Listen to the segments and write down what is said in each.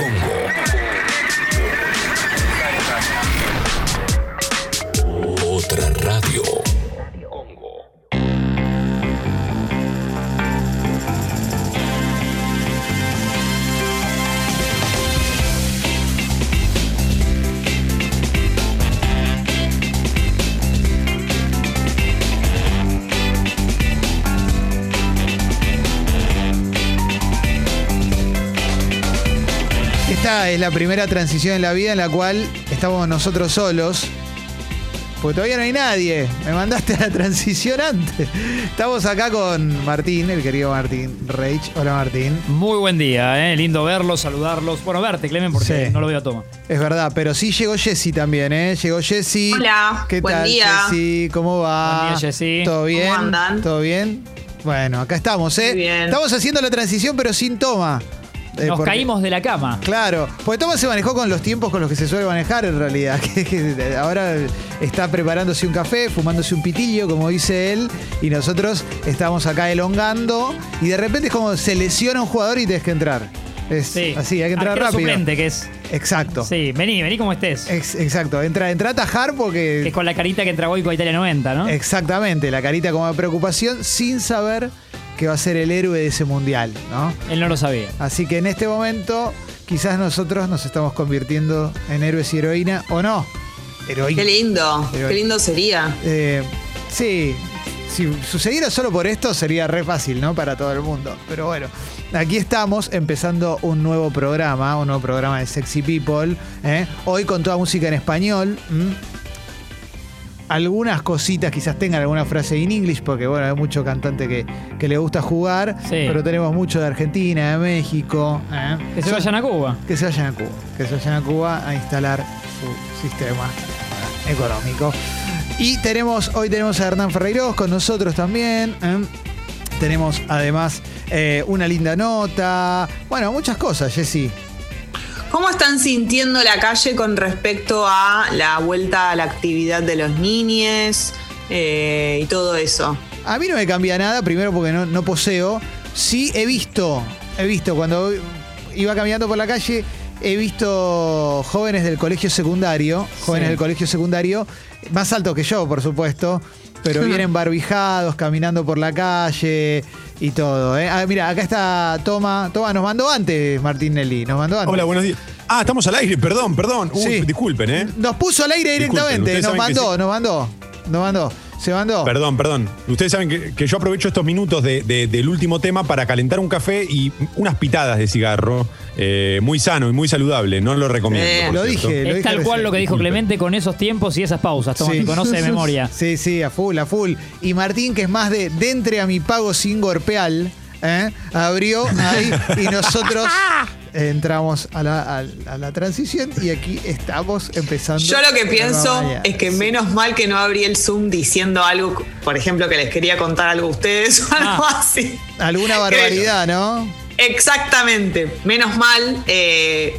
Congo. Esta es la primera transición en la vida en la cual estamos nosotros solos. Porque todavía no hay nadie. Me mandaste a la transición antes. Estamos acá con Martín, el querido Martín Reich. Hola Martín. Muy buen día, ¿eh? lindo verlos, saludarlos. Bueno, verte, Clemen, porque Sí. no lo veo a toma. Es verdad, pero sí llegó Jessy también, ¿eh? Llegó Jessy. Hola, ¿Qué buen tal, día. Jessy? ¿Cómo va? Buen día, Jessy. ¿Todo bien? ¿Cómo andan? ¿Todo bien? Bueno, acá estamos, ¿eh? Muy bien. Estamos haciendo la transición, pero sin toma. Eh, Nos porque- caímos de la cama. Claro, porque Toma se manejó con los tiempos con los que se suele manejar en realidad. Que, que ahora está preparándose un café, fumándose un pitillo, como dice él, y nosotros estamos acá elongando, y de repente es como se lesiona un jugador y tienes que entrar. Es Sí. así, hay que entrar Arquero rápido. suplente, que es. Exacto. Sí, vení, vení como estés. Ex- exacto. Entra, entra a tajar Que porque. es con la carita que entra Goico a Italia 90, ¿no? Exactamente, la carita como de preocupación, sin saber que va a ser el héroe de ese mundial, ¿no? Él no lo sabía. Así que en este momento, quizás nosotros nos estamos convirtiendo en héroes y heroína, o no. Heroína. Qué lindo, qué lindo sería. Eh, sí, si sucediera solo por esto sería re fácil, ¿no? Para todo el mundo. Pero bueno, aquí estamos empezando un nuevo programa, un nuevo programa de Sexy People. ¿eh? Hoy con toda música en español. ¿m? Algunas cositas, quizás tengan alguna frase en inglés, porque bueno, hay mucho cantante que, que le gusta jugar, Sí. pero tenemos mucho de Argentina, de México. ¿eh? Que se vayan a Cuba. que se vayan a Cuba, que se vayan a Cuba a instalar su sistema económico. Y tenemos, hoy tenemos a Hernán Ferreiros con nosotros también. ¿eh? Tenemos además eh, una linda nota. Bueno, muchas cosas, Jessy. ¿Cómo están sintiendo la calle con respecto a la vuelta a la actividad de los niños eh, y todo eso? A mí no me cambia nada, primero porque no, no poseo. Sí he visto, he visto cuando iba caminando por la calle, he visto jóvenes del colegio secundario, jóvenes Sí. del colegio secundario, más altos que yo, por supuesto, pero vienen barbijados, caminando por la calle y todo. ¿eh? Ah, mira, acá está Toma. Toma, nos mandó antes Martín Nelly, nos mandó antes. Hola, buenos días. Ah, estamos al aire, perdón, perdón. Uy, Sí. Disculpen, ¿eh? Nos puso al aire Disculpen, directamente, ustedes nos saben que mandó, sí. nos mandó, nos mandó. Se mandó. Perdón, perdón. Ustedes saben que, que yo aprovecho estos minutos de- de- del último tema para calentar un café y unas pitadas de cigarro. eh, muy sano y muy saludable. No lo recomiendo. Eh, por lo cierto. dije, lo Es dije tal cual recién. lo que dijo Disculpe. Clemente con esos tiempos y esas pausas. Toma, te conoce de memoria. Sí, sí, a full, a full. Y Martín, que es más de, de entre a mi pago sin gorpeal, ¿eh? abrió ahí y nosotros entramos a la, a- a la transición y aquí estamos empezando. Yo lo que pienso es que menos mal que no abrí el Zoom diciendo algo, por ejemplo, que les quería contar algo a ustedes o algo Ah. así. Alguna barbaridad, ¿no? Exactamente. Menos mal eh,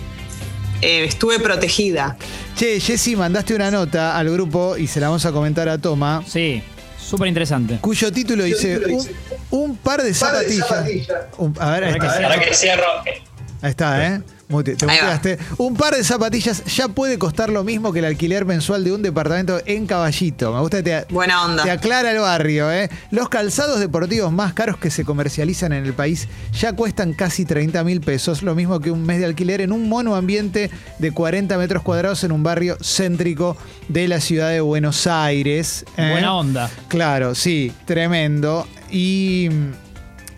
eh, estuve protegida. Che, Jessy, mandaste una nota al grupo y se la vamos a comentar a Toma, Sí, súper interesante. cuyo título dice un, un par de zapatillas. Un- a ver, Para que cierro. Ahí está, ¿eh? Te muteaste. Un par de zapatillas ya puede costar lo mismo que el alquiler mensual de un departamento en Caballito. Me gusta que te, Buena onda. te aclara el barrio, ¿eh? Los calzados deportivos más caros que se comercializan en el país ya cuestan casi 30 mil pesos, lo mismo que un mes de alquiler en un monoambiente de 40 metros cuadrados en un barrio céntrico de la ciudad de Buenos Aires. ¿eh? Buena onda. Claro, sí, tremendo. Y,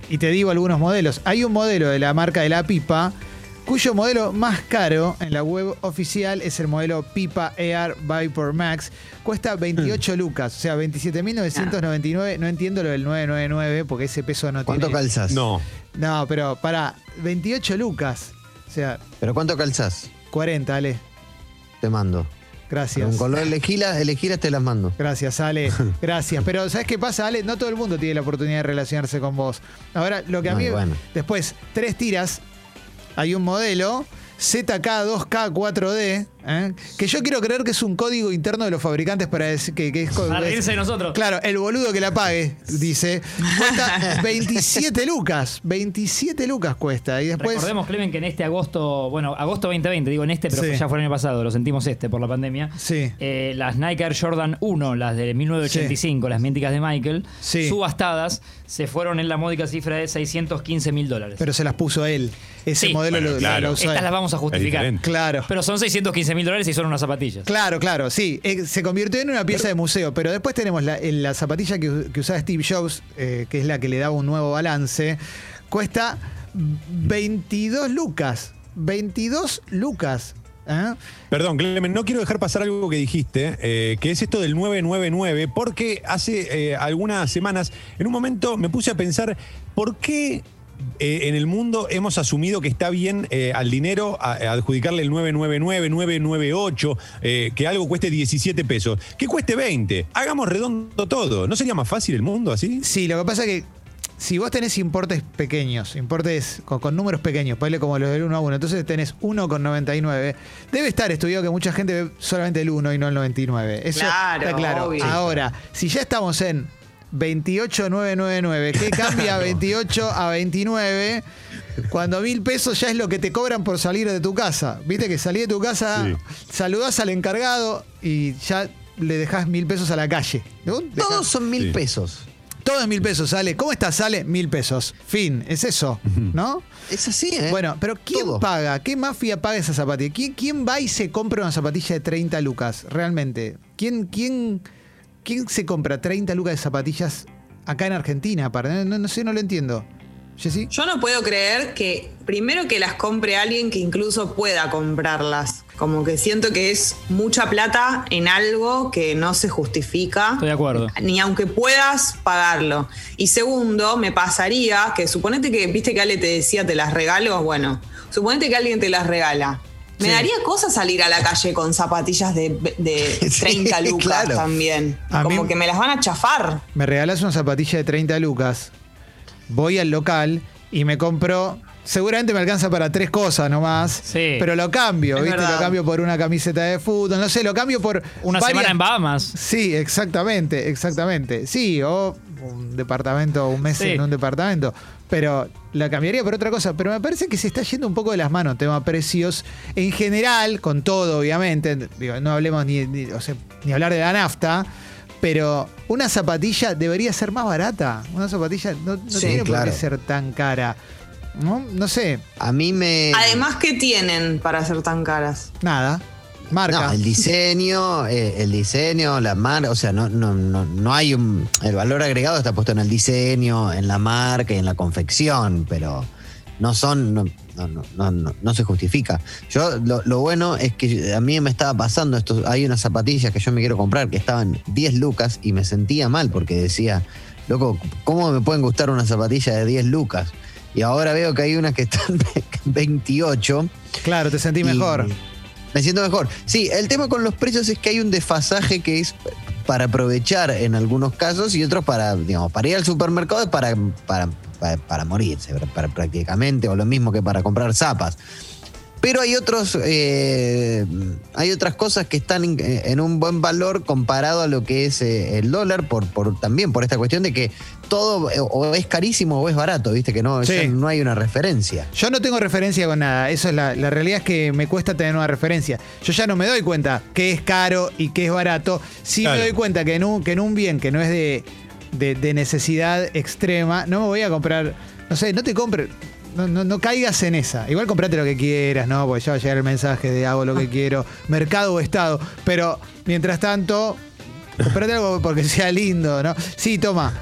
y te digo algunos modelos. Hay un modelo de la marca de la pipa, cuyo modelo más caro en la web oficial es el modelo Pipa Air Viper Max. Cuesta 28 lucas, o sea, 27.999. No entiendo lo del 999 porque ese peso no ¿Cuánto tiene. calzas? No. No, pero para 28 lucas. O sea, ¿Pero cuánto calzas? 40, Ale. Te mando. Gracias. Con color elegilas, elegilas te las mando. Gracias, Ale. Gracias. Pero ¿sabes qué pasa, Ale? No todo el mundo tiene la oportunidad de relacionarse con vos. Ahora, lo que a mí... bueno. Después, tres tiras. Hay un modelo, ZK2K4D, ¿eh? que yo quiero creer que es un código interno de los fabricantes para decir que, que es Para reírse de nosotros. Claro, el boludo que la pague, dice. Cuesta 27 lucas. 27 lucas cuesta. Y después. Recordemos, Clemen, que en este agosto, bueno, agosto 2020, digo en este, pero Sí. ya fue el año pasado, lo sentimos este por la pandemia. Sí. Eh, las Nike Air Jordan 1, las de 1985, las míticas de Michael, Sí. subastadas, se fueron en la módica cifra de 615 mil dólares. Pero se las puso él. Ese Sí. modelo Bueno, lo, claro. lo usó Estas él. las vamos a justificar. Claro. Pero son 615 mil dólares y son unas zapatillas. Claro, claro, sí. Eh, se convirtió en una pieza de museo, pero después tenemos la, en la zapatilla que, que usaba Steve Jobs, eh, que es la que le daba un nuevo balance. Cuesta 22 lucas. 22 lucas. ¿eh? Perdón, Clemen, no quiero dejar pasar algo que dijiste, eh, que es esto del 999, porque hace eh, algunas semanas, en un momento me puse a pensar, ¿por qué eh, en el mundo hemos asumido que está bien eh, al dinero a- a adjudicarle el 999, 998, eh, que algo cueste 17 pesos? Que cueste 20. Hagamos redondo todo. ¿No sería más fácil el mundo así? Sí, lo que pasa es que si vos tenés importes pequeños, importes con, con números pequeños, ponle como los del 1 a 1, entonces tenés 1,99, debe estar estudiado que mucha gente ve solamente el 1 y no el 99. Eso Claro, está claro. obvio. Ahora, si ya estamos en 28,999, ¿qué cambia 28 a 29? Cuando mil pesos ya es lo que te cobran por salir de tu casa. Viste que salí de tu casa, Sí. saludás al encargado y ya le dejás mil pesos a la calle. Todos son mil Sí. pesos. todo es mil pesos, sale. ¿Cómo estás, sale? Mil pesos. Fin, es eso, ¿no? Es así, ¿eh? Bueno, pero ¿quién Todo. paga? ¿Qué mafia paga esa zapatilla? ¿Quién, quién va y se compra una zapatilla de 30 lucas? Realmente. ¿Quién, quién, quién se compra 30 lucas de zapatillas acá en Argentina? Para, no, no sé, no lo entiendo. ¿Jessy? Yo no puedo creer que primero que las compre alguien que incluso pueda comprarlas. Como que siento que es mucha plata en algo que no se justifica. Estoy de acuerdo. Ni aunque puedas pagarlo. Y segundo, me pasaría que suponete que, viste que Ale te decía, te las regalo. Bueno, suponete que alguien te las regala. Me Sí. daría cosa salir a la calle con zapatillas de, de Sí, 30 lucas claro. también. A Como mí- que me las van a chafar. Me regalás una zapatilla de 30 lucas, voy al local y me compro. Seguramente me alcanza para tres cosas nomás. Sí. Pero lo cambio, Es ¿viste? verdad. Lo cambio por una camiseta de fútbol, no sé, lo cambio por. Una varias- semana en Bahamas. Sí, exactamente, exactamente. Sí, o un departamento, un mes Sí. en un departamento. Pero la cambiaría por otra cosa. Pero me parece que se está yendo un poco de las manos tema precios. En general, con todo, obviamente. Digo, no hablemos ni, ni, o sea, ni hablar de la nafta. Pero una zapatilla debería ser más barata. Una zapatilla no, no Sí, tiene por qué ser tan cara. ¿No? no sé, A mí me. Además, ¿qué tienen para ser tan caras? nada. Marca. No, el diseño, eh, el diseño, la marca, o sea, no, no, no, no hay un. El valor agregado está puesto en el diseño, en la marca y en la confección, pero no son. No, no, no, no, no- no se justifica. Yo, lo, lo bueno es que a mí me estaba pasando esto. Hay unas zapatillas que yo me quiero comprar que estaban 10 lucas y me sentía mal porque decía, loco, ¿cómo me pueden gustar una zapatilla de 10 lucas? Y ahora veo que hay unas que están 28. Claro, te sentí Y mejor. Me siento mejor. Sí, el tema con los precios es que hay un desfasaje que es para aprovechar en algunos casos y otros para, digamos, para ir al supermercado es para, para, para, morirse, para, prácticamente, o lo mismo que para comprar zapas. Pero hay otros, eh, hay otras cosas que están en, en un buen valor comparado a lo que es eh, el dólar, por, por también por esta cuestión de que todo eh, o es carísimo o es barato, viste que no, Sí. ya no hay una referencia. Yo no tengo referencia con nada. Eso es la, la realidad es que me cuesta tener una referencia. Yo ya no me doy cuenta qué es caro y qué es barato. Sí Claro. me doy cuenta que en un, que en un bien que no es de, de- de necesidad extrema, no me voy a comprar. No sé, no te compres. No, no, caigas en esa. Igual comprate lo que quieras, ¿no? Porque ya va a llegar el mensaje de hago lo que quiero, mercado o estado. Pero mientras tanto, comprate algo porque sea lindo, ¿no? Sí, toma.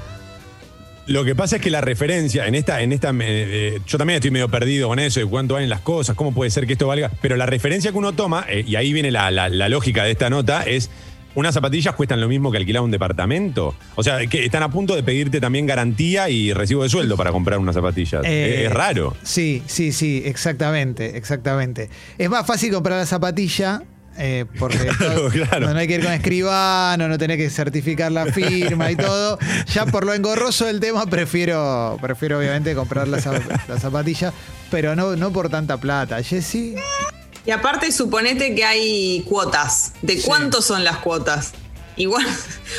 Lo que pasa es que la referencia, en esta, en esta, eh, yo también estoy medio perdido con eso, de cuánto valen las cosas, cómo puede ser que esto valga, pero la referencia que uno toma, eh, y ahí viene la, la- la lógica de esta nota, es unas zapatillas cuestan lo mismo que alquilar un departamento. O sea, que están a punto de pedirte también garantía y recibo de sueldo para comprar unas zapatillas. Eh, es, raro. Sí, sí, sí, exactamente, exactamente. Es más fácil comprar la zapatilla. eh, porque Claro, no, claro. no hay que ir con escribano, no tenés que certificar la firma y todo. Ya por lo engorroso del tema, prefiero, prefiero obviamente comprar la, zap- la zapatilla, pero no, no por tanta plata. Jessy, Y aparte, suponete que hay cuotas. ¿De Sí. cuánto son las cuotas? Igual,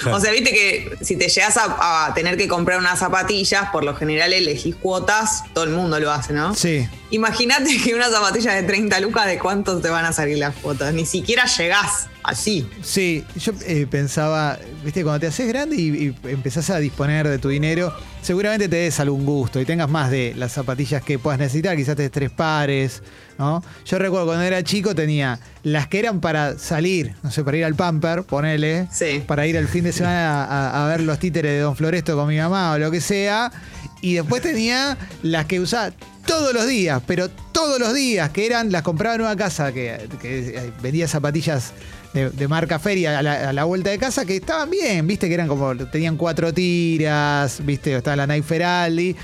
Claro. o sea, viste que si te llegas a, a tener que comprar unas zapatillas, por lo general elegís cuotas, todo el mundo lo hace, ¿no? Sí. Imagínate que unas zapatillas de 30 lucas, ¿de cuánto te van a salir las cuotas? Ni siquiera llegás así. Sí, yo eh, pensaba, viste, cuando te haces grande y, y empezás a disponer de tu dinero, seguramente te des algún gusto y tengas más de las zapatillas que puedas necesitar, quizás te des tres pares, ¿no? Yo recuerdo cuando era chico tenía las que eran para salir, no sé, para ir al pamper, ponele, Sí. para ir al fin de semana a, a ver los títeres de Don Floresto con mi mamá o lo que sea, y después tenía las que usaba todos los días, pero todos los días, que eran, las compraba en una casa que, que eh, vendía zapatillas de, de marca feria a la, a la vuelta de casa, que estaban bien, viste, que eran como, tenían cuatro tiras, viste, estaba la Nike Feraldi.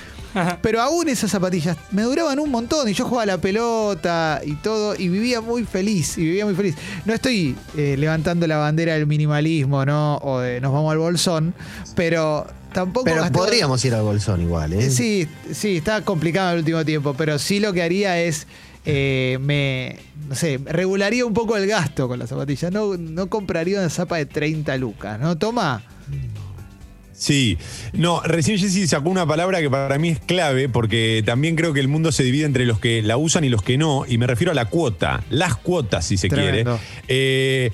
Pero aún esas zapatillas me duraban un montón y yo jugaba a la pelota y todo y vivía muy feliz, y vivía muy feliz. No estoy eh, levantando la bandera del minimalismo, ¿no? O de nos vamos al bolsón, pero tampoco... Pero hasta- podríamos ir al bolsón igual, ¿eh? Sí, sí, está complicado el último tiempo, pero sí lo que haría es, eh, me, no sé, regularía un poco el gasto con las zapatillas. No, no compraría una zapa de 30 lucas, ¿no? Toma. Sí, no, recién Jessy sacó una palabra que para mí es clave porque también creo que el mundo se divide entre los que la usan y los que no, y me refiero a la cuota, las cuotas si se Tremendo. quiere. Eh,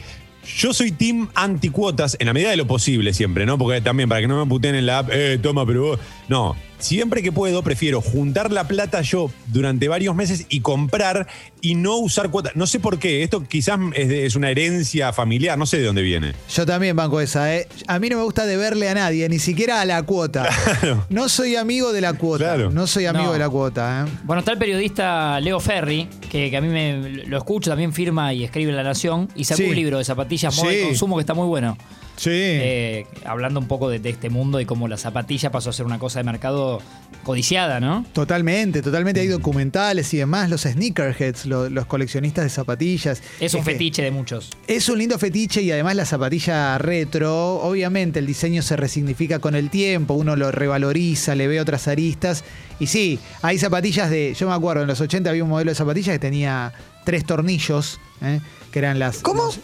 yo soy team anticuotas en la medida de lo posible siempre, ¿no? Porque también para que no me puteen en la app, eh, toma, pero vos. No, siempre que puedo prefiero juntar la plata yo durante varios meses y comprar y no usar cuotas. No sé por qué, esto quizás es, de- es una herencia familiar, no sé de dónde viene. Yo también banco esa, ¿eh? A mí no me gusta deberle a nadie, ni siquiera a la cuota. No soy amigo de la cuota. Claro. No soy amigo No. de la cuota, ¿eh? Bueno, está el periodista Leo Ferri, que, que a mí me lo escucho, también firma y escribe en La Nación, y sacó Sí. un libro de zapatillas, moda y Sí. consumo que está muy bueno. Sí. Eh, hablando un poco de, de este mundo y cómo la zapatilla pasó a ser una cosa de mercado codiciada, ¿no? Totalmente, totalmente. Hay documentales y demás. Los sneakerheads, lo- los coleccionistas de zapatillas. Es un que- fetiche de muchos. Es un lindo fetiche y además la zapatilla retro, obviamente el diseño se resignifica con el tiempo, uno lo revaloriza, le ve otras aristas. Y sí, hay zapatillas de, yo me acuerdo, en los 80 había un modelo de zapatillas que tenía tres tornillos, ¿eh? que eran las... ¿Cómo? los-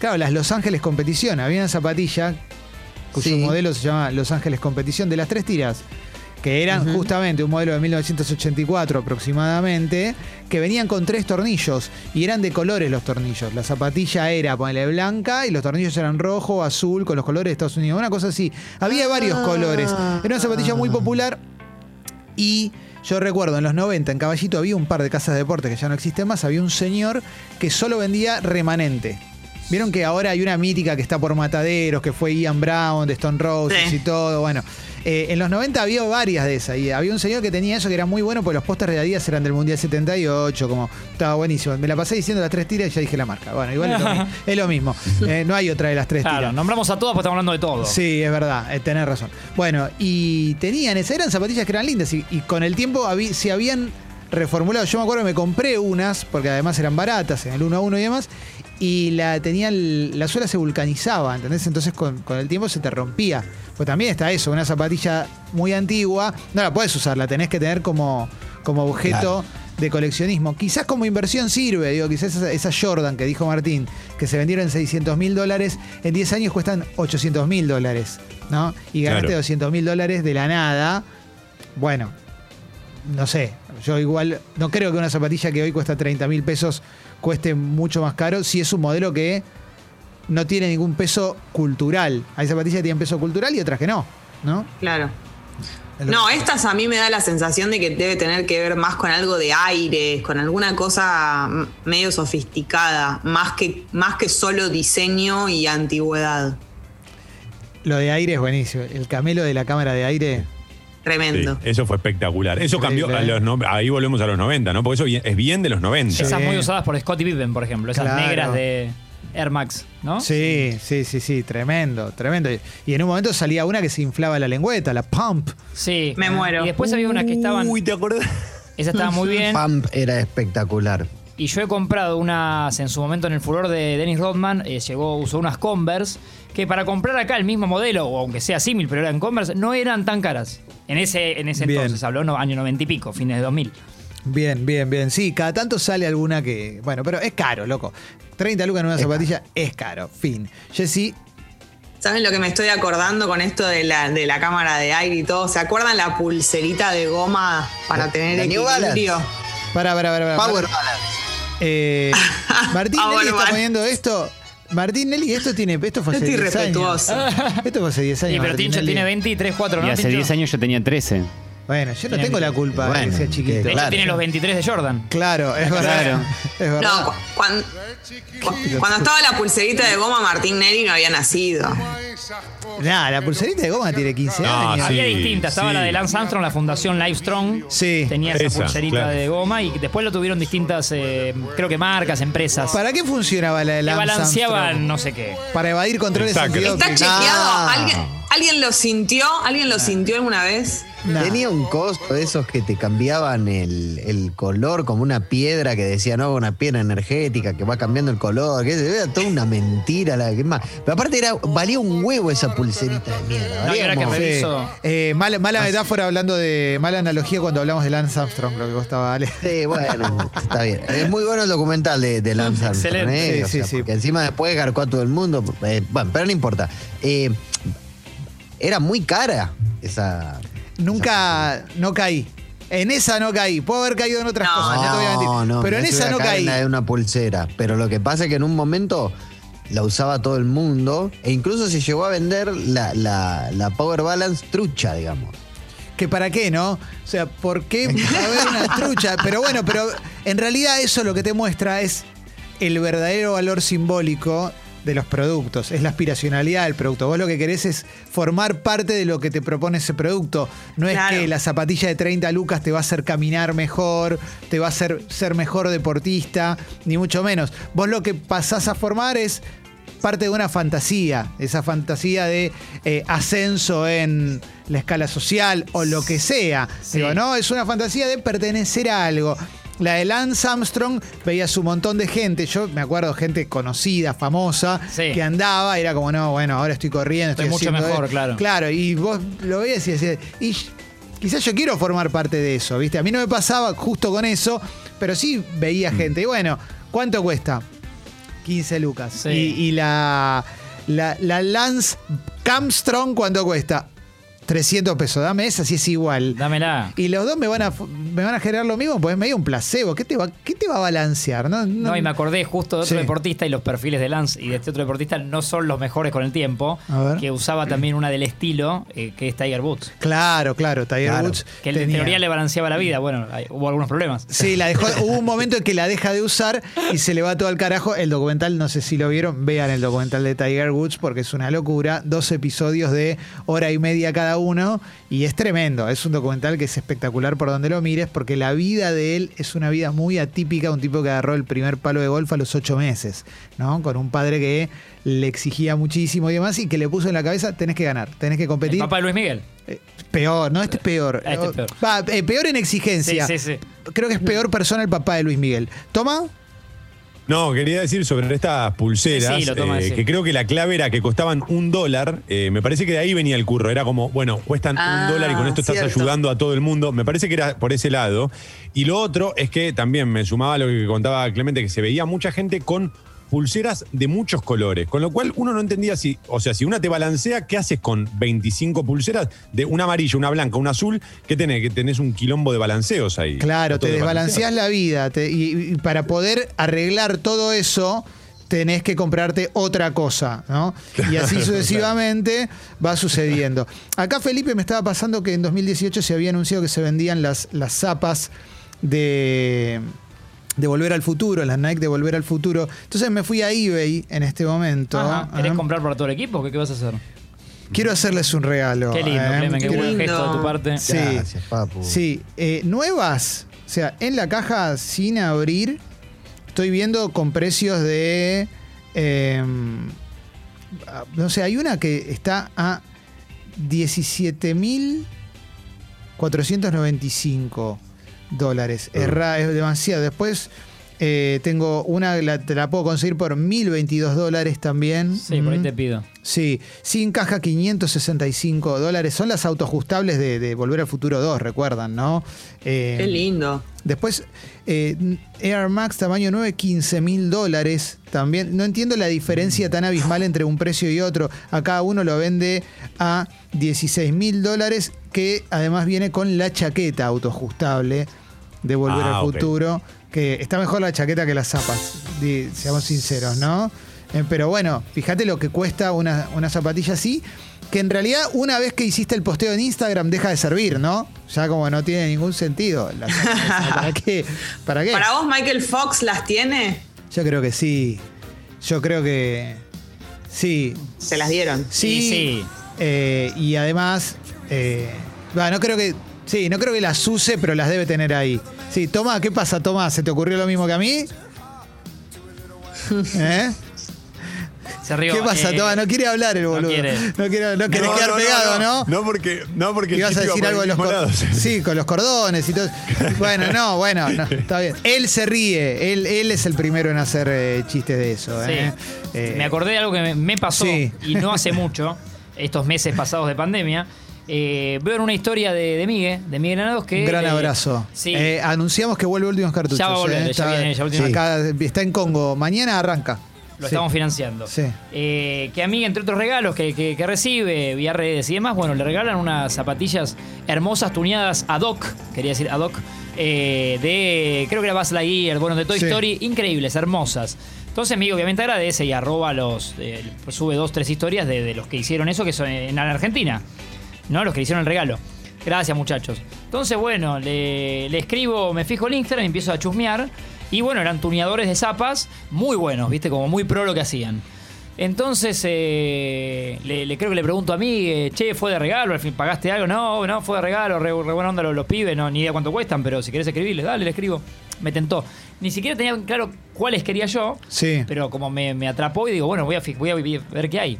claro, las Los Ángeles Competición. Había una zapatilla cuyo Sí. modelo se llama Los Ángeles Competición de las tres tiras. Que eran justamente un modelo de 1984 aproximadamente, que venían con tres tornillos y eran de colores los tornillos. La zapatilla era, ponele, blanca y los tornillos eran rojo, azul, con los colores de Estados Unidos. Una cosa así. Había varios colores. Era una zapatilla muy popular y yo recuerdo en los 90 en Caballito había un par de casas de deporte que ya no existen más. Había un señor que solo vendía remanente. Vieron que ahora hay una mítica que está por Mataderos, que fue Ian Brown de Stone Roses Sí. y todo. Bueno, eh, en los 90 había varias de esas. Y había un señor que tenía eso que era muy bueno, porque los pósters de Adidas eran del Mundial 78, como estaba buenísimo. Me la pasé diciendo las tres tiras y ya dije la marca. Bueno, igual es lo, mi- es lo mismo. Eh, no hay otra de las tres Claro, tiras. nombramos a todas porque estamos hablando de todo. Sí, es verdad, eh, tenés razón. Bueno, y tenían esas, eran zapatillas que eran lindas y, y con el tiempo se habían reformulado. Yo me acuerdo que me compré unas, porque además eran baratas, en el 1 a 1 y demás, y la tenían, la suela se vulcanizaba, ¿entendés? Entonces con, con el tiempo se te rompía. Pues también está eso, una zapatilla muy antigua, no la puedes usar, la tenés que tener como, como objeto de coleccionismo. Quizás como inversión sirve, digo, quizás esa, esa Jordan que dijo Martín, que se vendieron en 600 mil dólares, en 10 años cuestan 800 mil dólares, ¿no? Y ganaste Claro. 200 mil dólares de la nada. Bueno, no sé, yo igual no creo que una zapatilla que hoy cuesta 30 mil pesos cueste mucho más caro si es un modelo que no tiene ningún peso cultural. Hay zapatillas que tienen peso cultural y otras que no, ¿no? Claro. No, estas a mí me da la sensación de que debe tener que ver más con algo de aire, con alguna cosa medio sofisticada, más que, más que solo diseño y antigüedad. Lo de aire es buenísimo. El camelo de la cámara de aire. Tremendo. Sí, eso fue espectacular. Eso Increíble, cambió, a ¿eh? los no- ahí volvemos a los 90, ¿no? Porque eso bien- es bien de los 90. Sí. Esas muy usadas por Scottie Pippen, por ejemplo. Esas Claro. negras de Air Max, ¿no? Sí, sí, sí, sí, tremendo, tremendo. Y en un momento salía una que se inflaba la lengüeta, la pump. Sí. Me muero. Y después había unas que estaban. Uy, ¿te acordás? Esa estaba muy bien. Pump era espectacular. Y yo he comprado unas en su momento en el furor de Dennis Rodman. eh, llegó, usó unas Converse. Que para comprar acá el mismo modelo, o aunque sea símil, pero eran Converse, no eran tan caras. En ese, en ese Bien. entonces, habló no, año 90 y pico, fines de 2000. Bien, bien, bien. Sí, cada tanto sale alguna que. Bueno, pero es caro, loco. 30 lucas en una zapatilla es caro. Fin. Jessy, ¿Saben lo que me estoy acordando con esto de la, de la cámara de aire y todo? ¿Se acuerdan la pulserita de goma para tener la Balance. equilibrio? para, para, para. Power Balance. Eh, Martín Nelly está poniendo esto. Martín Nelly, esto tiene. Esto fue hace Estoy 10 años. Esto fue hace 10 años. Sí, pero Martín Tincho Nelly. tiene 23, 4, ¿no? Y hace Tincho? 10 años yo tenía 13. Bueno, yo no Tiene tengo la culpa de que Bueno, sea chiquito. De hecho, Claro. tiene los 23 de Jordan. Claro, es verdad. Claro. Es verdad. No, cu- cuan- cu- cuando estaba la pulserita de goma, Martín Neri no había nacido. Nah, la pulserita de goma tiene 15 No, años. sí. Había distintas. Estaba la de Lance Armstrong, la fundación Livestrong. Sí. Tenía esa, Esa, pulserita claro. de goma y después lo tuvieron distintas, eh, creo que marcas, empresas. ¿Para qué funcionaba la de que Lance balanceaban Armstrong? no sé qué. Para evadir controles Exacto. antidoping. ¿Está chequeado? Ah. ¿Alguien, ¿Alguien lo sintió? ¿Alguien lo sintió alguna vez? Nah. Tenía un costo de esos que te cambiaban el, el color como una piedra que decía, no, una piedra energética que va cambiando el color, que era toda una mentira. La, que más. Pero aparte era, valía un huevo esa pulserita de mierda. No, y valía ahora que como- re- Sí. Reviso. Eh, mala mala metáfora hablando de. Mala analogía cuando hablamos de Lance Armstrong, lo que costaba Ale. Sí, bueno, está bien. Es muy bueno el documental de, de Lance Armstrong, Excelente. ¿eh? Sí, O sí, sea, sí. Porque encima después garcó a todo el mundo. Eh, bueno, pero no importa. Eh, era muy cara esa. Nunca. No caí. En esa no caí. Puedo haber caído en otras No, cosas, no, te voy a mentir. No, no, pero en esa voy a no caer caí. en la de una pulsera. Pero lo que pasa es que en un momento la usaba todo el mundo e incluso se llegó a vender la, la- la Power Balance trucha, digamos. Que para qué, ¿no? O sea, ¿por qué haber una trucha? Pero bueno, pero en realidad eso lo que te muestra es el verdadero valor simbólico de los productos, es la aspiracionalidad del producto. Vos lo que querés es formar parte de lo que te propone ese producto. No es que la zapatilla de 30 lucas te va a hacer caminar mejor, te va a hacer ser mejor deportista, ni mucho menos. Vos lo que pasás a formar es parte de una fantasía, esa fantasía de eh, ascenso en la escala social o lo que sea. Digo, ¿no? Es una fantasía de pertenecer a algo. La de Lance Armstrong veías un montón de gente, yo me acuerdo gente conocida, famosa, Sí. que andaba, era como, no, bueno, ahora estoy corriendo, estoy, Estoy mucho mejor, esto". claro. Claro, y vos lo veías y decías, y quizás yo quiero formar parte de eso, ¿viste? A mí no me pasaba justo con eso, pero sí Mm. veía gente. Y bueno, ¿cuánto cuesta? 15 lucas. Sí. Y, y la, la, la Lance Camstrong, ¿cuánto cuesta? 300 pesos. Dame esa si es igual. Dámela. Y los dos me van a, me van a generar lo mismo, pues es medio un placebo. ¿Qué te va, qué te va a balancear? No, No, y me acordé justo de otro Sí. deportista y los perfiles de Lance y de este otro deportista no son los mejores con el tiempo. Que usaba también una del estilo, eh, que es Tiger Woods. Claro, claro. Tiger Claro. Woods Que en tenía- teoría le balanceaba la vida. Bueno, hay- hubo algunos problemas. Sí, la dejó, hubo un momento en que la deja de usar y se le va todo al carajo. El documental, no sé si lo vieron, vean el documental de Tiger Woods porque es una locura. Dos episodios de hora y media cada uno y es tremendo. Es un documental que es espectacular por donde lo mires porque la vida de él es una vida muy atípica. Un tipo que agarró el primer palo de golf a los ocho meses, ¿no? Con un padre que le exigía muchísimo y demás y que le puso en la cabeza, tenés que ganar, tenés que El competir. papá de Luis Miguel. Eh, Peor, no, este es peor. Este es peor. Va, eh, peor en exigencia. Sí, sí, sí. Creo que es peor persona el papá de Luis Miguel. ¿Toma? No, quería decir sobre estas pulseras, Sí, lo toma, eh, que creo que la clave era que costaban un dólar. eh, me parece que de ahí venía el curro. Era como, bueno, cuestan Ah, un dólar y con esto estás cierto. ayudando a todo el mundo. Me parece que era por ese lado. Y lo otro es que también me sumaba a lo que contaba Clemente, que se veía mucha gente con pulseras de muchos colores, con lo cual uno no entendía si, o sea, si una te balancea, ¿qué haces con 25 pulseras? De una amarilla, una blanca, una azul, ¿qué tenés? Que tenés un quilombo de balanceos ahí. Claro, te desbalanceás la vida. te- y, y para poder arreglar todo eso, tenés que comprarte otra cosa, ¿no? Y así sucesivamente va sucediendo. Acá Felipe me estaba pasando que en 2018 se había anunciado que se vendían las, las zapas de, de Volver al Futuro, las Nike de Volver al Futuro. Entonces me fui a eBay en este momento. Ajá. ¿Querés Ajá. comprar para todo el equipo? ¿Qué, qué vas a hacer? Quiero hacerles un regalo. Qué lindo, ¿eh? Clemen, qué Quiero- buen gesto de tu parte. Sí. Gracias, papu. Sí, eh, nuevas, o sea, en la caja sin abrir, estoy viendo con precios de... eh, ah, no sé, hay una que está a 17.495 dólares. Es, ra- es demasiado. Después Eh, tengo una, la- te la puedo conseguir por 1022 dólares también. Sí, por ahí Mm. te pido. Sí, sin caja 565 dólares. Son las autoajustables de, de Volver al Futuro 2, recuerdan, ¿no? Eh, Qué lindo. Después, eh, Air Max tamaño 9, 15 mil dólares. También, no entiendo la diferencia tan abismal entre un precio y otro. Acá uno lo vende a 16 mil dólares, que además viene con la chaqueta autoajustable de Volver Ah, al ok. Futuro. Que está mejor la chaqueta que las zapas, seamos sinceros, ¿no? Eh, pero bueno, fíjate lo que cuesta una, una zapatilla así, que en realidad una vez que hiciste el posteo en Instagram deja de servir, ¿no? Ya como no tiene ningún sentido. La zapatilla, ¿Para qué? ¿Para qué? ¿Para vos Michael Fox las tiene? Yo creo que sí. Yo creo que sí. Se las dieron. Sí. Sí, sí. Eh, y además, eh, bah, no creo que. Sí, no creo que las use, pero las debe tener ahí. Sí, Toma, ¿qué pasa, Toma? ¿Se te ocurrió lo mismo que a mí? ¿Eh? Se rió. ¿Qué pasa, eh, Toma? No quiere hablar el boludo. quiere. No quiere, no quiere quedar pegado, ¿no? No, porque, no porque Ibas a decir algo de los cordones. Sí, con los cordones y todo. Bueno, no, bueno, no, está bien. Él se ríe. Él, él es el primero en hacer eh, chistes de eso. Sí. ¿eh? Eh, Me acordé de algo que me, me pasó Sí. y no hace mucho, estos meses pasados de pandemia. Eh, veo en una historia de, de Miguel, de Miguel Granados que. Un gran eh, abrazo. Sí. Eh, anunciamos que vuelve últimos cartuchos. Ya va a volver, eh. ya viene, ya último- acá está en Congo. Mañana arranca. lo Sí. estamos financiando. Sí. Que a mí, entre otros regalos que, que- que recibe vía redes y demás, bueno, le regalan unas zapatillas hermosas, tuneadas ad hoc, quería decir ad hoc, de, creo que era Buzz Lightyear, bueno, de Toy. Story, increíbles, hermosas. Entonces, amigo, obviamente agradece y arroba los, sube dos, tres historias de, de los que hicieron eso, que son en Argentina, ¿no? Los que le hicieron el regalo. Gracias, muchachos. Entonces, bueno, le, le escribo, me fijo el Instagram y empiezo a chusmear. Y bueno, eran tuneadores de zapas muy buenos, ¿viste? Como muy pro lo que hacían. Entonces, eh, le, le- creo que le pregunto a mí, eh, che, ¿fue de regalo? ¿Al fin pagaste algo? No, no, fue de regalo, re, re buena onda los, los pibes, no, ni idea cuánto cuestan, pero si querés escribirle, dale, le escribo. Me tentó. Ni siquiera tenía claro cuáles quería yo, Sí. pero como me, me atrapó y digo, bueno, voy a, voy a ver qué hay.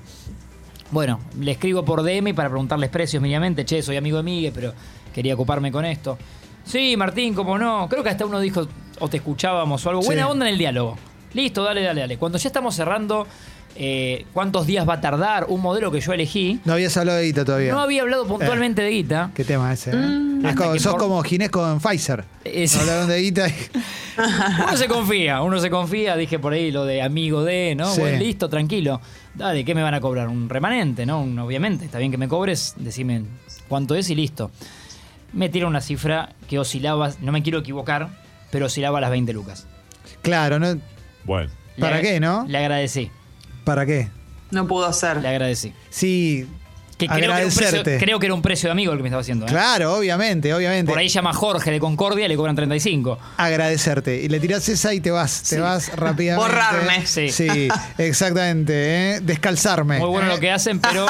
Bueno, le escribo por DM para preguntarles precios mínimamente. Che, soy amigo de Miguel, pero quería ocuparme con esto. Sí, Martín, cómo no. Creo que hasta uno dijo, o te escuchábamos o algo. Sí. Buena onda en el diálogo. Listo, dale, dale, dale. Cuando ya estamos cerrando, eh, ¿cuántos días va a tardar un modelo que yo elegí? No habías hablado de Guita todavía. No había hablado puntualmente de guita. Qué tema ese. ¿eh? Es Mm. Hasta como- sos por- como Ginés con Pfizer. Es- Hablaron de Guita. y- Uno se confía, uno se confía, dije por ahí lo de amigo de, ¿no? Sí. Bueno, listo, tranquilo. Dale, ¿qué me van a cobrar? Un remanente, ¿no? Un- obviamente, está bien que me cobres, decime cuánto es y listo. Me tira una cifra que oscilaba, no me quiero equivocar, pero oscilaba a las 20 lucas. Claro, ¿no? Bueno. ¿Para qué, no? Le agradecí, ¿Para qué? No pudo ser. le agradecí. Sí. Que creo que, era un precio, agradecerte. creo que era un precio de amigo el que me estaba haciendo. ¿eh? Claro, obviamente, obviamente. Por ahí llama Jorge de Concordia y le cobran 35. agradecerte. Y le tirás esa y te vas, te vas rápidamente. Borrarme. Sí. Sí, exactamente. ¿eh? Descalzarme. Muy bueno lo que hacen, pero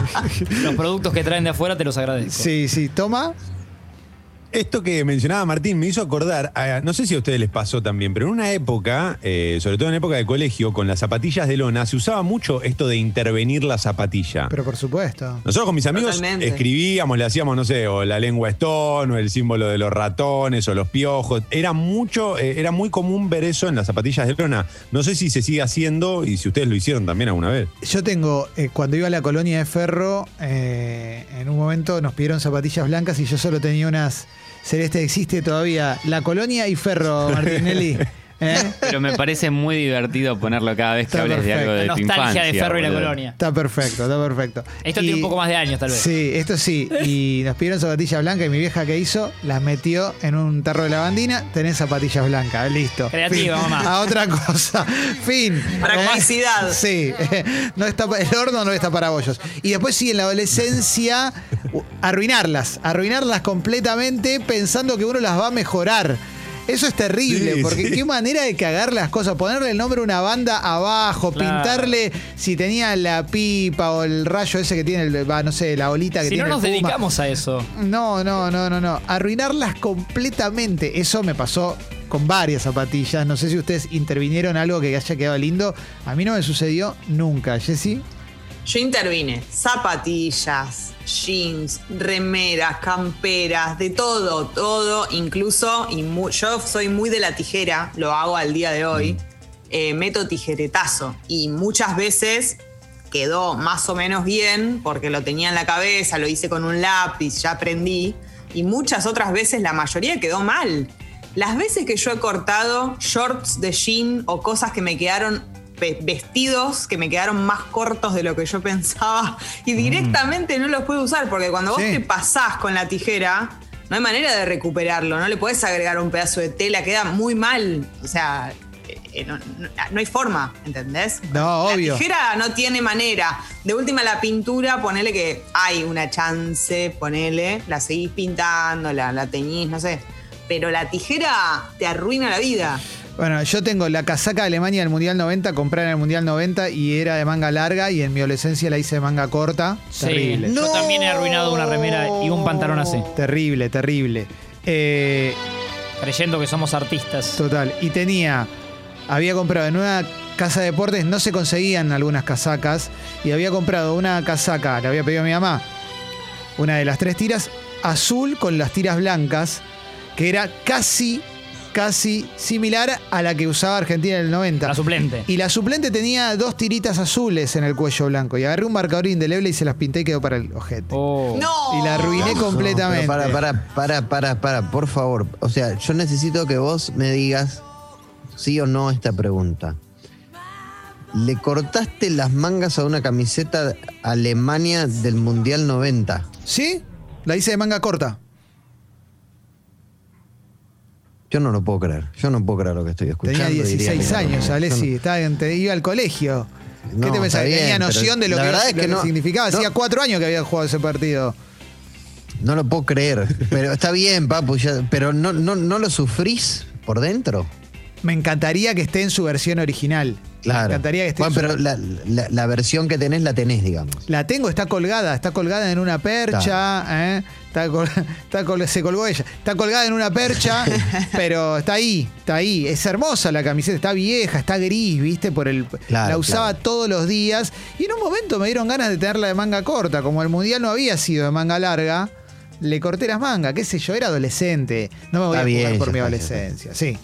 los productos que traen de afuera te los agradezco. Sí, sí. Toma. Esto que mencionaba Martín me hizo acordar, a- no sé si a ustedes les pasó también, pero en una época, eh, sobre todo en época de colegio, con las zapatillas de lona, se usaba mucho esto de intervenir la zapatilla. Pero por supuesto. Nosotros con mis amigos Totalmente. escribíamos, le hacíamos, no sé, o la lengua stone, o el símbolo de los ratones, o los piojos. Era mucho, eh, era muy común ver eso en las zapatillas de lona. No sé si se sigue haciendo y si ustedes lo hicieron también alguna vez. Yo tengo, eh, cuando iba a la colonia de Ferro, eh, en un momento nos pidieron zapatillas blancas y yo solo tenía unas celeste. Existe todavía la colonia y Ferro, Martinelli. ¿Eh? Pero me parece muy divertido ponerlo cada vez que Está hables de algo de La tu nostalgia infancia. de Ferro y la boludo. colonia. Está perfecto, está perfecto. Esto tiene un poco más de años, tal vez. Sí, esto sí. Y nos pidieron zapatillas blancas y mi vieja que hizo, las metió en un tarro de lavandina, tenés zapatillas blancas, listo. Creativa, Fin. mamá. A otra cosa. Fin. Practicidad. ¿Eh? Sí. No está, el horno no está para bollos. Y después sí, en la adolescencia, arruinarlas. Arruinarlas completamente pensando que uno las va a mejorar. Eso es terrible, Sí, porque sí. qué manera de cagar las cosas. Ponerle el nombre a una banda abajo, Claro. pintarle si tenía la pipa o el rayo ese que tiene, el, va, no sé, la bolita que Si tiene no nos el puma. dedicamos a eso. No, no, no, no, no. Arruinarlas completamente. Eso me pasó con varias zapatillas. No sé si ustedes intervinieron algo que haya quedado lindo. A mí no me sucedió nunca, Jessy. Yo intervine. Zapatillas, jeans, remeras, camperas, de todo, todo, incluso, y yo soy muy de la tijera, lo hago al día de hoy, eh, meto tijeretazo. Y muchas veces quedó más o menos bien porque lo tenía en la cabeza, lo hice con un lápiz, ya aprendí, y muchas otras veces la mayoría quedó mal. Las veces que yo he cortado shorts de jean o cosas que me quedaron vestidos que me quedaron más cortos de lo que yo pensaba y directamente no los puedo usar porque cuando vos te pasás con la tijera no hay manera de recuperarlo, no le podés agregar un pedazo de tela, queda muy mal, o sea, eh, eh, no, no- no hay forma, ¿entendés? No, La obvio. tijera no tiene manera. De última la pintura, ponele que hay una chance, ponele, la seguís pintando, la, la teñís, no sé. Pero la tijera te arruina la vida. Bueno, yo tengo la casaca de Alemania del Mundial 90, compré en el Mundial 90 y era de manga larga y en mi adolescencia la hice de manga corta. Sí, Terrible. Yo también he arruinado una remera y un pantalón así, Terrible, terrible. Eh, creyendo que somos artistas. total. Y tenía, había comprado en una casa de deportes, no se conseguían algunas casacas, y había comprado una casaca, le había pedido a mi mamá, una de las tres tiras, azul con las tiras blancas, que era casi, casi similar a la que usaba Argentina en el 90. La suplente. Y la suplente tenía dos tiritas azules en el cuello blanco. Y agarré un marcador indeleble y se las pinté y quedó para el ojete. Oh. ¡No! Y la arruiné No, completamente. pero para, para, para, para, para, por favor. O sea, yo necesito que vos me digas sí o no a esta pregunta. ¿Le cortaste las mangas a una camiseta Alemania del Mundial 90? ¿Sí? La hice de manga corta. Yo no lo puedo creer. Yo no puedo creer lo que estoy escuchando. Tenía diría 16 que no. años, Alessi. Estaba en- te iba al colegio. ¿Qué No, te pensás? Que tenía bien, noción de lo la que, verdad es que que no- significaba. no. Hacía cuatro años que había jugado ese partido. No lo puedo creer. Pero está bien, papu. ya- pero no, no, no lo sufrís por dentro. Me encantaría que esté en su versión original. Claro. Me encantaría que esté Bueno, en su- pero la, la- la versión que tenés la tenés, digamos. La tengo, está colgada, está colgada en una percha, ¿eh? Está col- está col- se colgó ella. Está colgada en una percha, pero está ahí, está ahí. Es hermosa la camiseta, está vieja, está gris, ¿viste? Por el, Claro, la usaba claro. todos los días. Y en un momento me dieron ganas de tenerla de manga corta. Como el mundial no había sido de manga larga, le corté las mangas, qué sé yo, era adolescente. No me voy Está a bien, jugar por mi adolescencia. Sí.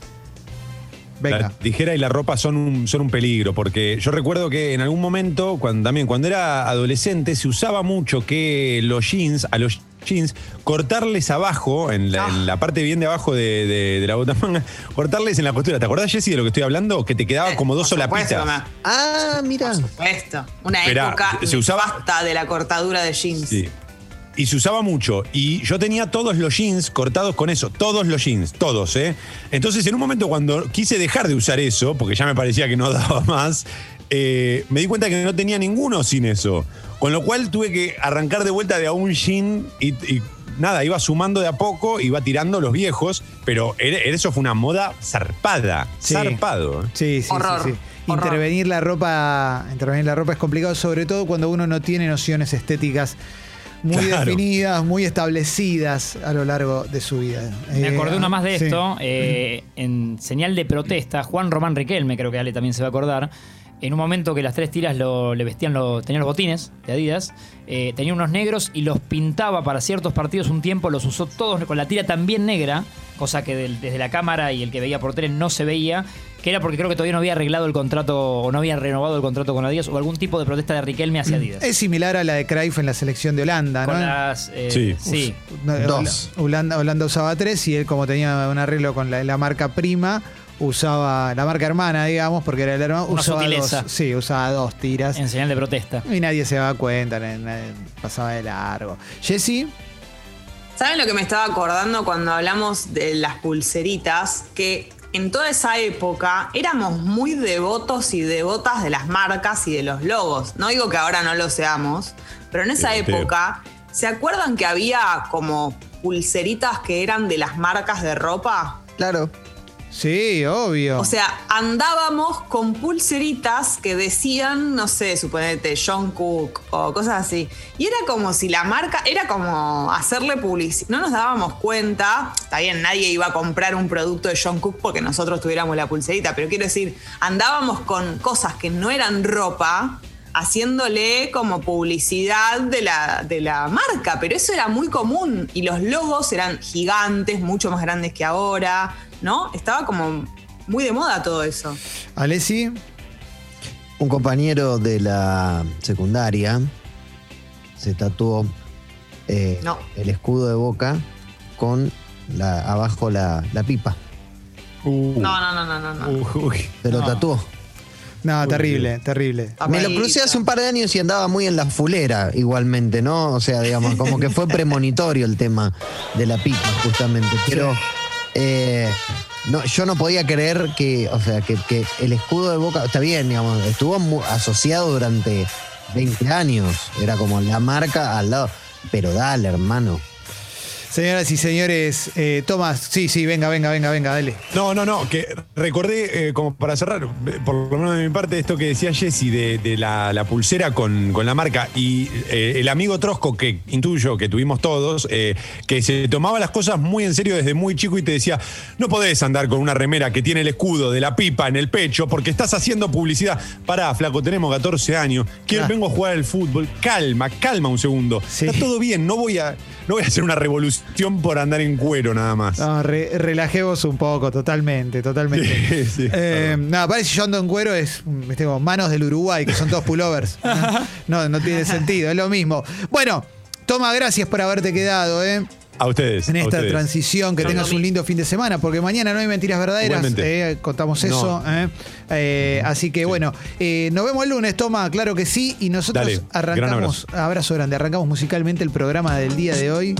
Venga. La tijera y la ropa son un, son un peligro, porque yo recuerdo que en algún momento, cuando, también cuando era adolescente, se usaba mucho que los jeans, a los jeans, cortarles abajo, en la, en la parte bien de abajo de, de- de la botamanga, cortarles en la costura. ¿Te acordás, Jessy, de lo que estoy hablando? Que te quedaba como dos solapitas. mamá. Ah, mira. Por supuesto. Una Esperá, época se usaba- de la cortadura de jeans. Sí. Y se usaba mucho. Y yo tenía todos los jeans cortados con eso. Todos los jeans. Todos, ¿eh? Entonces, en un momento cuando quise dejar de usar eso, porque ya me parecía que no daba más, eh, me di cuenta que no tenía ninguno sin eso. Con lo cual tuve que arrancar de vuelta de a un jean y, y nada, iba sumando de a poco, iba tirando los viejos, pero eso fue una moda zarpada. Sí. Zarpado. ¿eh? Sí, sí, Horror, sí, sí. horror. Intervenir la ropa, intervenir la ropa es complicado, sobre todo cuando uno no tiene nociones estéticas muy Claro. definidas, muy establecidas a lo largo de su vida. Me Eh, acordé una más de sí. esto. eh, en señal de protesta, Juan Román Riquelme, creo que Ale también se va a acordar. En un momento que las tres tiras lo- le vestían, lo, tenían los botines de Adidas, eh, tenía unos negros y los pintaba para ciertos partidos un tiempo, los usó todos con la tira también negra, cosa que del- desde la cámara y el que veía por tele no se veía, que era porque creo que todavía no había arreglado el contrato o no había renovado el contrato con Adidas o algún tipo de protesta de Riquelme hacia Adidas. Es similar a la de Cruyff en la selección de Holanda, Con ¿no? las, eh, Sí. Dos. Holanda, Holanda usaba tres y él, como tenía un arreglo con la, la marca prima, usaba la marca hermana, digamos, porque era el hermano, Una usaba sutileza. dos. Sí, usaba dos tiras. en señal de protesta. Y nadie se daba cuenta, nadie- nadie pasaba de largo. Jesse, ¿Saben lo que me estaba acordando cuando hablamos de las pulseritas? Que en toda esa época éramos muy devotos y devotas de las marcas y de los logos. No digo que ahora no lo seamos, pero en esa Sí, época, ¿se acuerdan que había como pulseritas que eran de las marcas de ropa? Claro. Sí, obvio. O sea, andábamos con pulseritas que decían, no sé, suponete John Cook o cosas así. Y era como si la marca, era como hacerle publicidad. No nos dábamos cuenta, está bien, nadie iba a comprar un producto de John Cook porque nosotros tuviéramos la pulserita, pero quiero decir, andábamos con cosas que no eran ropa haciéndole como publicidad de la, de la marca, pero eso era muy común y los logos eran gigantes, mucho más grandes que ahora, ¿no? Estaba como muy de moda todo eso. Alessi, Un compañero de la secundaria se tatuó eh, No. el escudo de boca con la, abajo la, la pipa. Uh, No, no, no, no, no. no. uy. Se lo No. tatuó. no, terrible, terrible. Me lo crucé hace un par de años y andaba muy en la fulera igualmente, ¿no? O sea, digamos, como que fue premonitorio el tema de la pipa, justamente. Pero eh, no, yo no podía creer que, o sea, que, el escudo de Boca, está bien, digamos, estuvo asociado durante 20 años. Era como la marca al lado. Pero dale, hermano. Señoras y señores, eh, Tomás, sí, sí, venga, venga, venga, venga, dale. No, no, no, que recordé, eh, como para cerrar, por lo menos de mi parte, esto que decía Jesse de, de la, la pulsera con, con la marca y eh, el amigo Trosco, que intuyo que tuvimos todos, que se tomaba las cosas muy en serio desde muy chico y te decía, no podés andar con una remera que tiene el escudo de la pipa en el pecho porque estás haciendo publicidad. Pará, flaco, tenemos 14 años, quiero, Ah. vengo a jugar al fútbol, calma, calma un segundo. Sí. Está todo bien, no voy a, no voy a hacer una revolución por andar en cuero nada más. No, re- relajemos un poco, totalmente, totalmente. Sí, sí, Eh, perdón. nada, parece que yo ando en cuero, es tengo manos del Uruguay, que son todos pullovers. No, no tiene sentido, es lo mismo. Bueno, Toma, gracias por haberte quedado, ¿eh? A ustedes. En esta ustedes. transición, que No, tengas no, un lindo fin de semana, porque mañana no hay mentiras verdaderas. Eh, contamos No. eso. eh. Eh, así que bueno, eh, nos vemos el lunes, toma, claro que sí. Y nosotros Dale, gran arrancamos, abrazo. abrazo grande, arrancamos musicalmente el programa del día de hoy.